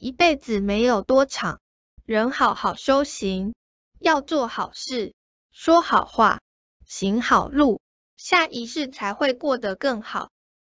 一辈子没有多长人好好修行要做好事说好话行好路下一世才会过得更好。